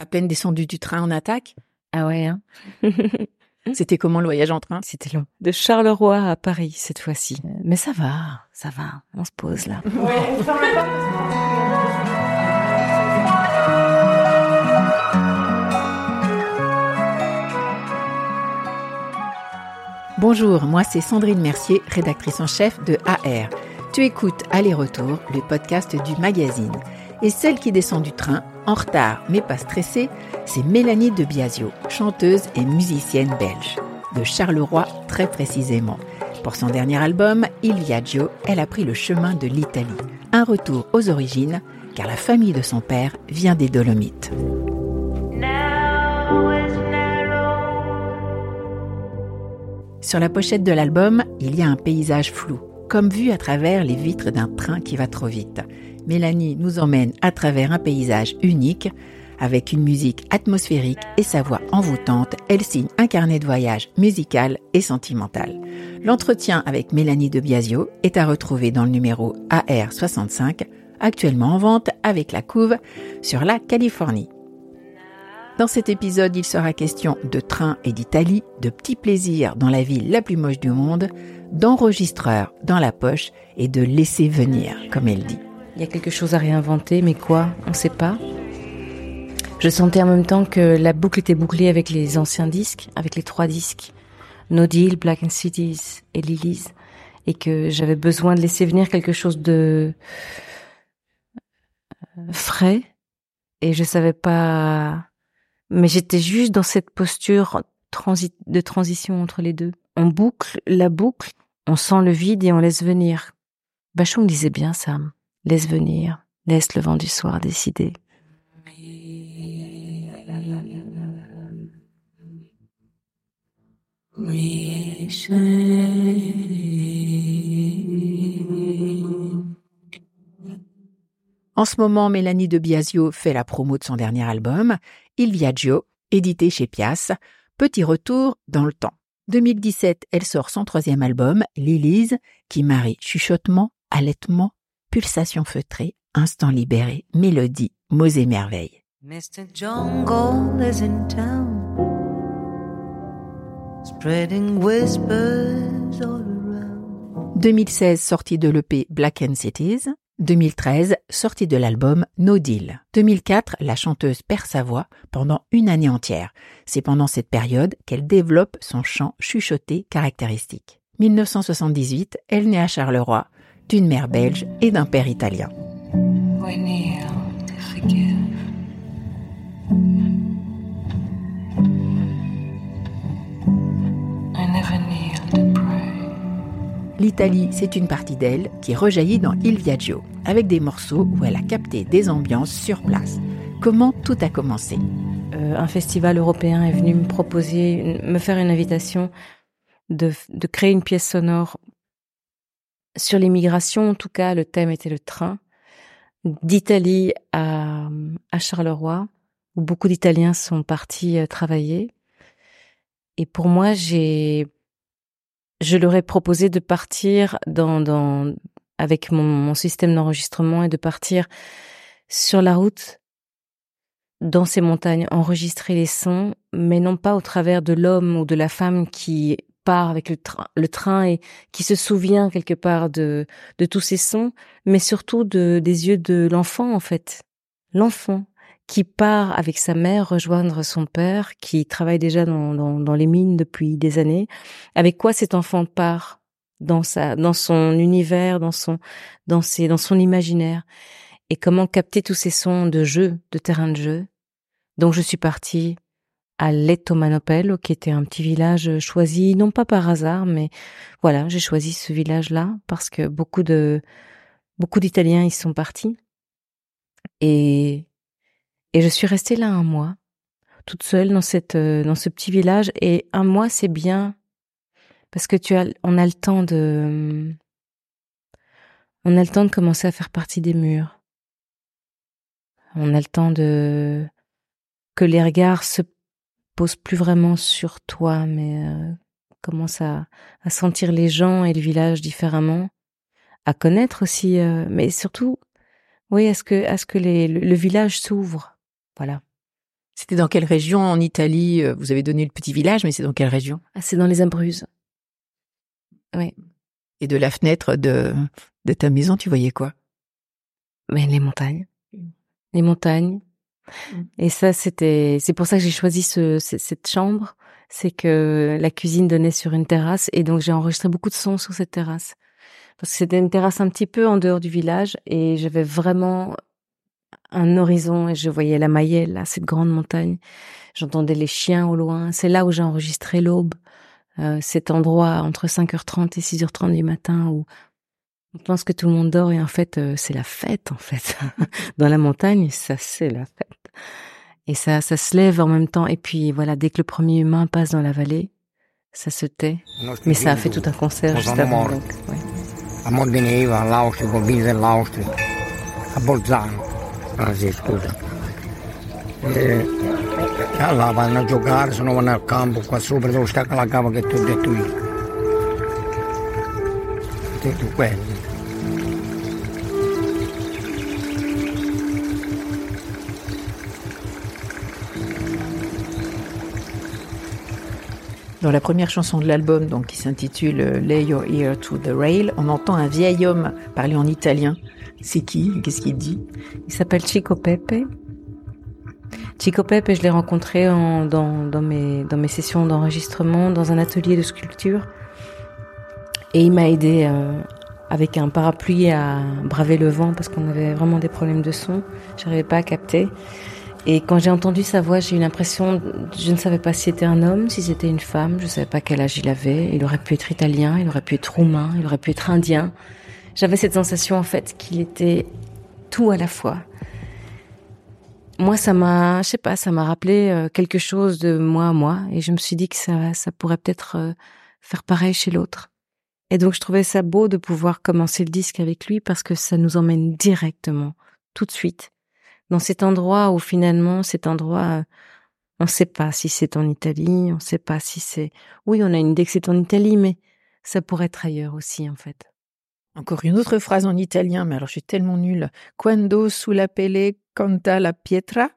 À peine descendu du train en attaque. Ah ouais, hein C'était comment le voyage en train? C'était long. De Charleroi à Paris, cette fois-ci. Mais ça va, ça va. On se pose là. Bonjour, moi c'est Sandrine Mercier, rédactrice en chef de AR. Tu écoutes Aller-Retour, le podcast du magazine. Et celle qui descend du train, en retard mais pas stressée, c'est Mélanie de Biasio, chanteuse et musicienne belge. De Charleroi très précisément. Pour son dernier album, Il Viaggio, elle a pris le chemin de l'Italie. Un retour aux origines, car la famille de son père vient des Dolomites. Sur la pochette de l'album, il y a un paysage flou, comme vu à travers les vitres d'un train qui va trop vite. Mélanie nous emmène à travers un paysage unique, avec une musique atmosphérique et sa voix envoûtante, elle signe un carnet de voyage musical et sentimental. L'entretien avec Mélanie de Biasio est à retrouver dans le numéro AR65, actuellement en vente avec la couve sur la Californie. Dans cet épisode, il sera question de train et d'Italie, de petits plaisirs dans la ville la plus moche du monde, d'enregistreurs dans la poche et de laisser venir, comme elle dit. Il y a quelque chose à réinventer, mais quoi? On ne sait pas. Je sentais en même temps que la boucle était bouclée avec les anciens disques, avec les trois disques, No Deal, Black and Cities et Lilies, et que j'avais besoin de laisser venir quelque chose de frais, et je savais pas mais j'étais juste dans cette posture de transition entre les deux. On boucle la boucle, on sent le vide et on laisse venir. Bachung disait bien ça. Laisse venir, laisse le vent du soir décider. En ce moment, Mélanie de Biasio fait la promo de son dernier album, Il Viaggio, édité chez Pias. Petit retour dans le temps. 2017, elle sort son troisième album, Lilies, qui marie chuchotement, allaitement, pulsation feutrée, instant libéré, mélodie, mots et merveilles. Mr. Jungle is in town, spreading whispers all around. 2016, sortie de l'EP Black and Cities. 2013, sortie de l'album No Deal. 2004, la chanteuse perd sa voix pendant une année entière. C'est pendant cette période qu'elle développe son chant chuchoté caractéristique. 1978, elle naît à Charleroi, d'une mère belge et d'un père italien. L'Italie, c'est une partie d'elle qui rejaillit dans Il Viaggio, avec des morceaux où elle a capté des ambiances sur place. Comment tout a commencé euh, Un festival européen est venu me proposer, me faire une invitation de, créer une pièce sonore sur l'immigration. En tout cas, le thème était le train d'Italie à, à Charleroi, où beaucoup d'Italiens sont partis euh, travailler. Et pour moi, j'ai je leur ai proposé de partir dans, dans avec mon, système d'enregistrement et de partir sur la route dans ces montagnes, enregistrer les sons, mais non pas au travers de l'homme ou de la femme qui part avec le, train et qui se souvient quelque part de, de tous ces sons, mais surtout de, des yeux de l'enfant en fait. L'enfant qui part avec sa mère rejoindre son père, qui travaille déjà dans, dans, dans, les mines depuis des années. Avec quoi cet enfant part dans sa, dans son univers, dans son, dans ses, dans son imaginaire, et comment capter tous ces sons de jeu, de terrain de jeu? Donc je suis partie à Lettomanopel, qui était un petit village choisi non pas par hasard, mais voilà, j'ai choisi ce village-là parce que beaucoup de beaucoup d'Italiens y sont partis Et, et je suis restée là un mois, toute seule dans cette, euh, dans ce petit village. Et un mois, c'est bien parce que tu as, on a le temps de, on a le temps de commencer à faire partie des murs. On a le temps de, que les regards se posent plus vraiment sur toi, mais euh, commence à, à sentir les gens et le village différemment, à connaître aussi, euh, mais surtout oui, est-ce que, est-ce que les, le, village s'ouvre Voilà. C'était dans quelle région en Italie euh, Vous avez donné le petit village, mais c'est dans quelle région? Ah, C'est dans les Imbruzes. Oui. Et de la fenêtre de, de ta maison, tu voyais quoi? Mais les montagnes. Les montagnes. Mm. Et ça, c'était, c'est pour ça que j'ai choisi ce, cette chambre. C'est que la cuisine donnait sur une terrasse et donc j'ai enregistré beaucoup de sons sur cette terrasse parce que c'était une terrasse un petit peu en dehors du village et j'avais vraiment un horizon et je voyais la Mayelle, là, cette grande montagne. J'entendais les chiens au loin. C'est là où j'ai enregistré l'aube, euh, cet endroit entre 5h30 et 6h30 du matin où on pense que tout le monde dort et en fait euh, c'est la fête en fait. Dans la montagne, ça c'est la fête. Et ça, ça se lève en même temps. Et puis voilà, dès que le premier humain passe dans la vallée, ça se tait. Mais ça a fait tout un concert juste avant. Donc, ouais. Dans la première chanson de l'album, donc qui s'intitule euh, Lay Your Ear to the Rail, on entend un vieil homme parler en italien. C'est qui? Qu'est-ce qu'il dit? Il s'appelle Chico Pepe. Chico Pepe, je l'ai rencontré dans, dans, mes, dans mes sessions d'enregistrement, dans un atelier de sculpture. Et il m'a aidé euh, avec un parapluie à braver le vent parce qu'on avait vraiment des problèmes de son. J'arrivais pas à capter. Et quand j'ai entendu sa voix, j'ai eu l'impression, je ne savais pas si c'était un homme, si c'était une femme, je ne savais pas quel âge il avait. Il aurait pu être italien, il aurait pu être roumain, il aurait pu être indien. J'avais cette sensation en fait qu'il était tout à la fois. Moi, ça m'a, je sais pas, ça m'a rappelé euh, quelque chose de moi à moi, et je me suis dit que ça, ça pourrait peut-être euh, faire pareil chez l'autre. Et donc, je trouvais ça beau de pouvoir commencer le disque avec lui parce que ça nous emmène directement, tout de suite, dans cet endroit où finalement, cet endroit, on ne sait pas si c'est en Italie, on ne sait pas si c'est... Oui, on a une idée que c'est en Italie, mais ça pourrait être ailleurs aussi, en fait. Encore une autre phrase en italien, mais alors je suis tellement nulle. Quando sulla pelle canta la pietra?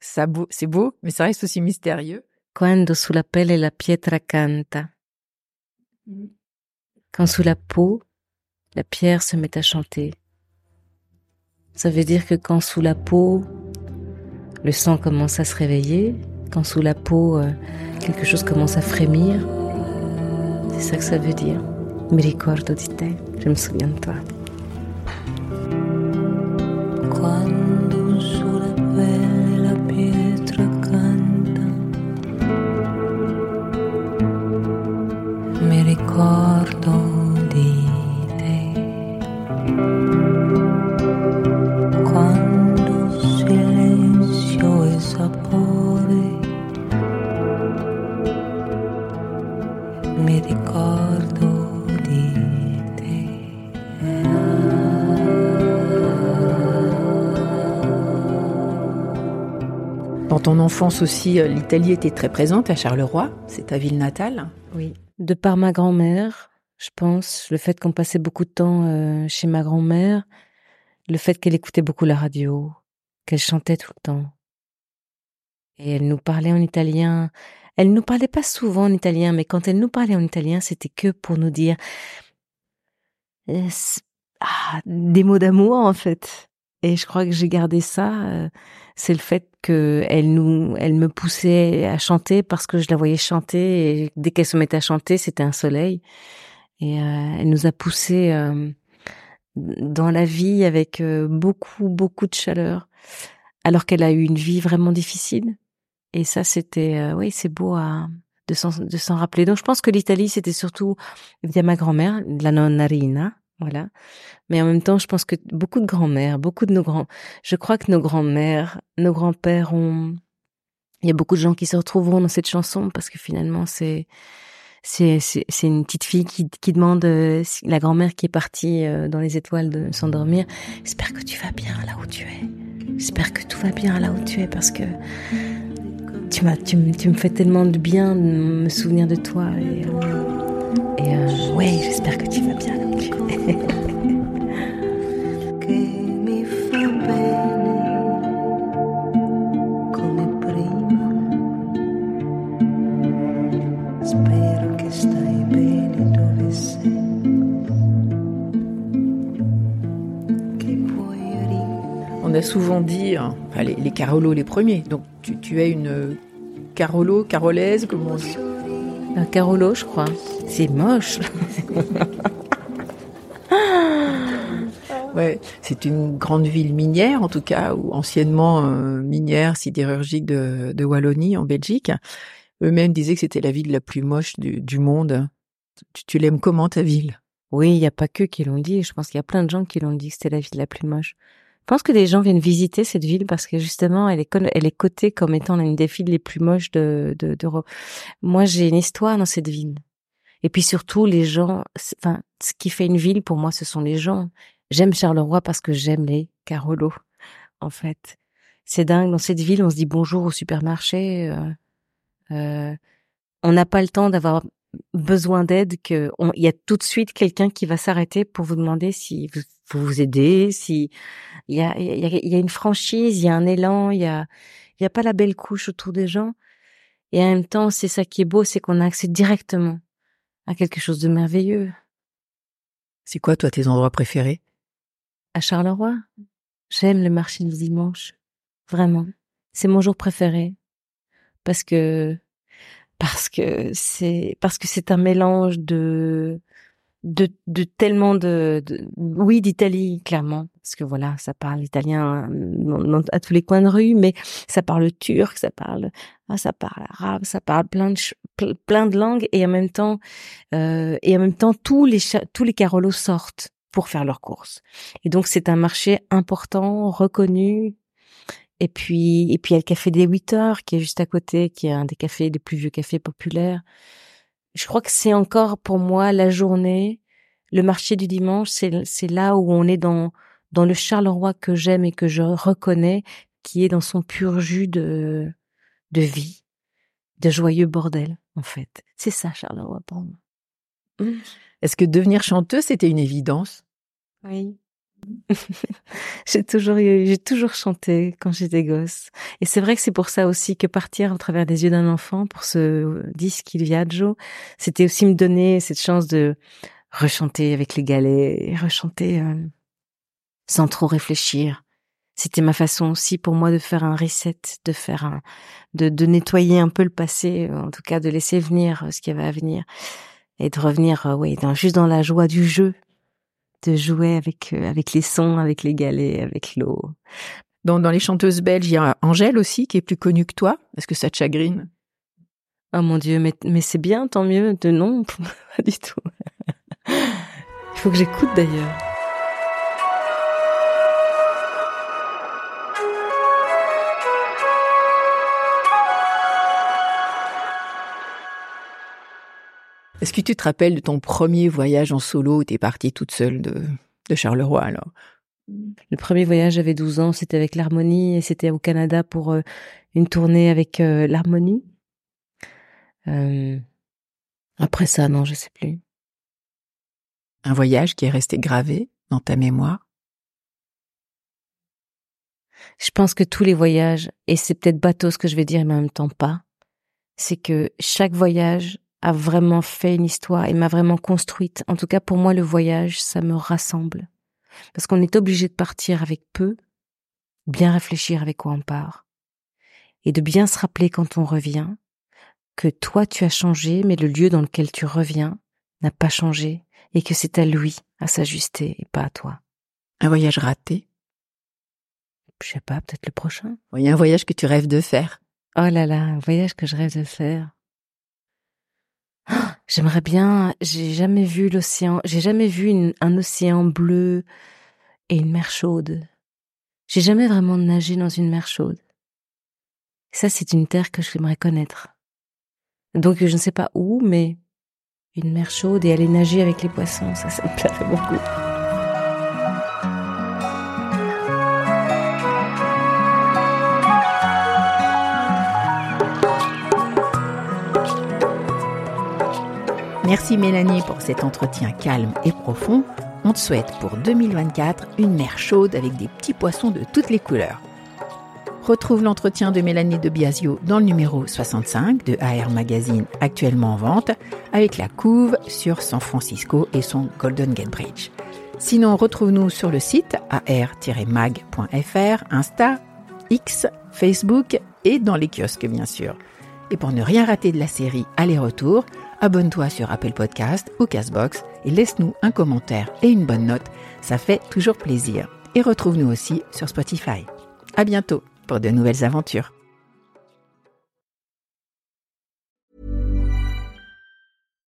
Ça c'est beau, mais ça reste aussi mystérieux. Quando sulla pelle la pietra canta. Quand sous la peau, la pierre se met à chanter. Ça veut dire que quand sous la peau, le sang commence à se réveiller, quand sous la peau, euh, quelque chose commence à frémir, c'est ça que ça veut dire. Mi ricordo di te, je me souviens de toi. Quando sulla pelle la pietra canta, mi ricordo ton enfance aussi, euh, l'Italie était très présente à Charleroi, c'est ta ville natale. Oui, de par ma grand-mère, je pense, le fait qu'on passait beaucoup de temps euh, chez ma grand-mère, le fait qu'elle écoutait beaucoup la radio, qu'elle chantait tout le temps. Et elle nous parlait en italien. Elle nous parlait pas souvent en italien, mais quand elle nous parlait en italien, c'était que pour nous dire euh, ah, des mots d'amour en fait. Et je crois que j'ai gardé ça c'est le fait que elle nous, elle me poussait à chanter parce que je la voyais chanter et dès qu'elle se mettait à chanter, c'était un soleil. Et euh, elle nous a poussé euh, dans la vie avec euh, beaucoup, beaucoup de chaleur, alors qu'elle a eu une vie vraiment difficile. Et ça, c'était, oui, c'est beau à, de s'en, de s'en rappeler. Donc, je pense que l'Italie, c'était surtout via ma grand-mère, la nonna Rina, Mais en même temps, je pense que beaucoup de grands-mères, beaucoup de nos grands, je crois que nos grands-mères, nos grands-pères ont, il y a beaucoup de gens qui se retrouveront dans cette chanson parce que finalement, c'est, c'est, une petite fille qui, demande, euh, la grand-mère qui est partie euh, dans les étoiles de s'endormir, j'espère que tu vas bien là où tu es. J'espère que tout va bien là où tu es parce que tu m'as, tu, tu me fais tellement de bien de me souvenir de toi euh, et euh, ouais, j'espère que tu vas bien. On a souvent dit, hein, enfin, les, les Carolos les premiers, donc tu, tu es une Carolo, carolaise, comment on dit? Un Carolo, je crois. C'est moche. Ouais, c'est une grande ville minière en tout cas, ou anciennement euh, minière sidérurgique de, de Wallonie en Belgique. Eux-mêmes disaient que c'était la ville la plus moche du, du monde. Tu, tu l'aimes comment ta ville? Oui, il n'y a pas que qui l'ont dit. Je pense qu'il y a plein de gens qui l'ont dit que c'était la ville la plus moche. Je pense que des gens viennent visiter cette ville parce que justement, elle est, conn- elle est cotée comme étant l'une des villes les plus moches de, de, d'Europe. Moi, j'ai une histoire dans cette ville. Et puis surtout, les gens, enfin, ce qui fait une ville pour moi, ce sont les gens. J'aime Charleroi parce que j'aime les Carolos, en fait. C'est dingue. Dans cette ville, on se dit bonjour au supermarché. euh, euh, on n'a pas le temps d'avoir besoin d'aide que il y a tout de suite quelqu'un qui va s'arrêter pour vous demander si vous vous, aidez, si il y a, une franchise, il y a un élan, il y il y a pas la belle couche autour des gens. Et en même temps, c'est ça qui est beau, c'est qu'on a accès directement à quelque chose de merveilleux. C'est quoi toi tes endroits préférés? À Charleroi, j'aime le marché du dimanche. Vraiment. C'est mon jour préféré. Parce que, parce que c'est, parce que c'est un mélange de, de, de tellement de, de- oui, d'Italie, clairement. Parce que voilà, ça parle italien à tous les coins de rue, mais ça parle turc, ça parle, ah, ça parle arabe, ça parle plein de, plein de langues et en même temps, euh, et en même temps, tous les, tous les carolos sortent pour faire leurs courses. Et donc, c'est un marché important, reconnu. Et puis, et puis, il y a le café des 8 heures qui est juste à côté, qui est un des cafés, des plus vieux cafés populaires. Je crois que c'est encore pour moi la journée, le marché du dimanche, c'est là où on est dans, dans le Charleroi que j'aime et que je reconnais, qui est dans son pur jus de, de vie, de joyeux bordel, en fait. C'est ça, Charleroi, pour moi. Est-ce que devenir chanteuse c'était une évidence? Oui. j'ai toujours eu- j'ai toujours chanté quand j'étais gosse. Et c'est vrai que c'est pour ça aussi que partir à travers les yeux d'un enfant pour ce disque Il Viaggio, c'était aussi me donner cette chance de rechanter avec les galets, et rechanter euh, sans trop réfléchir. C'était ma façon aussi pour moi de faire un reset, de faire un, de, de nettoyer un peu le passé, en tout cas de laisser venir euh, ce qui avait à venir et de revenir, euh, oui, dans, juste dans la joie du jeu, de jouer avec euh, avec les sons, avec les galets, avec l'eau. dans, dans les chanteuses belges, il y a Angèle aussi qui est plus connue que toi? Est-ce que ça te chagrine? Oh mon dieu, mais mais c'est bien, tant mieux. De non, pas du tout. Il faut que j'écoute d'ailleurs. Est-ce que tu te rappelles de ton premier voyage en solo où t'es partie toute seule de, de Charleroi alors? Le premier voyage, j'avais 12 ans, c'était avec l'Harmonie et c'était au Canada pour euh, une tournée avec euh, l'Harmonie. Euh, après ça, non, je sais plus. Un voyage qui est resté gravé dans ta mémoire? Je pense que tous les voyages, et c'est peut-être bateau ce que je vais dire, mais en même temps pas, c'est que chaque voyage a vraiment fait une histoire et m'a vraiment construite. En tout cas, pour moi, le voyage, ça me rassemble. Parce qu'on est obligé de partir avec peu, bien réfléchir avec quoi on part, et de bien se rappeler quand on revient que toi, tu as changé, mais le lieu dans lequel tu reviens n'a pas changé, et que c'est à lui à s'ajuster et pas à toi. Un voyage raté Je sais pas, peut-être le prochain. Il y a un voyage que tu rêves de faire Oh là là, un voyage que je rêve de faire. J'aimerais bien, j'ai jamais vu l'océan, j'ai jamais vu un océan bleu et une mer chaude. J'ai jamais vraiment nagé dans une mer chaude. Ça, c'est une terre que j'aimerais connaître. Donc, je ne sais pas où, mais une mer chaude et aller nager avec les poissons, ça, ça me plairait beaucoup. Merci Mélanie pour cet entretien calme et profond. On te souhaite pour 2024 une mer chaude avec des petits poissons de toutes les couleurs. Retrouve l'entretien de Mélanie de Biasio dans le numéro 65 de AR Magazine actuellement en vente avec la couve sur San Francisco et son Golden Gate Bridge. Sinon, retrouve-nous sur le site ar-mag.fr, Insta, X, Facebook et dans les kiosques bien sûr. Et pour ne rien rater de la série Aller-retour, abonne-toi sur Apple Podcast ou Castbox et laisse-nous un commentaire et une bonne note, ça fait toujours plaisir. Et retrouve-nous aussi sur Spotify. À bientôt pour de nouvelles aventures.